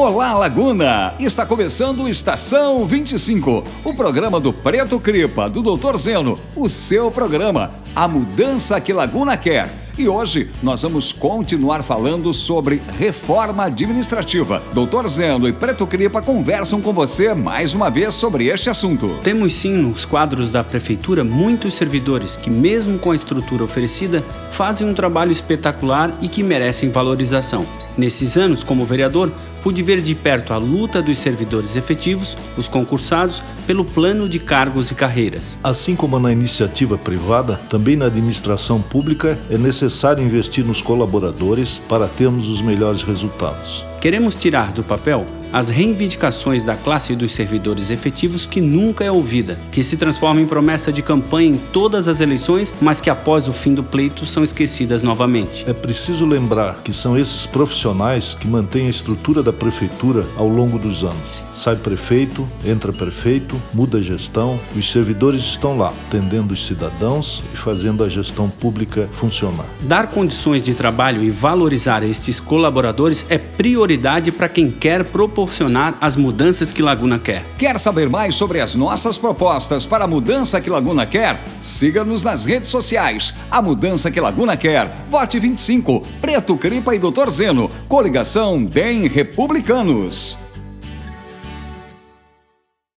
Olá, Laguna! Está começando Estação 25, o programa do Preto Cripa, do Dr. Zeno, o seu programa, a mudança que Laguna quer. E hoje nós vamos continuar falando sobre reforma administrativa. Doutor Zeno e Preto Cripa conversam com você mais uma vez sobre este assunto. Temos sim nos quadros da prefeitura muitos servidores que, mesmo com a estrutura oferecida, fazem um trabalho espetacular e que merecem valorização. Nesses anos, como vereador, pude ver de perto a luta dos servidores efetivos, os concursados, pelo plano de cargos e carreiras. Assim como na iniciativa privada, também na administração pública é necessário investir nos colaboradores para termos os melhores resultados. Queremos tirar do papel as reivindicações da classe dos servidores efetivos que nunca é ouvida, que se transforma em promessa de campanha em todas as eleições, mas que após o fim do pleito são esquecidas novamente. É preciso lembrar que são esses profissionais que mantêm a estrutura da prefeitura ao longo dos anos. Sai prefeito, entra prefeito, muda a gestão, os servidores estão lá, atendendo os cidadãos e fazendo a gestão pública funcionar. Dar condições de trabalho e valorizar estes colaboradores é prioridade para quem quer proporcionar as mudanças que Laguna quer. Quer saber mais sobre as nossas propostas para a mudança que Laguna quer? Siga-nos nas redes sociais. A mudança que Laguna quer. Vote 25. Preto Cripa e Doutor Zeno. Coligação DEM Republicanos.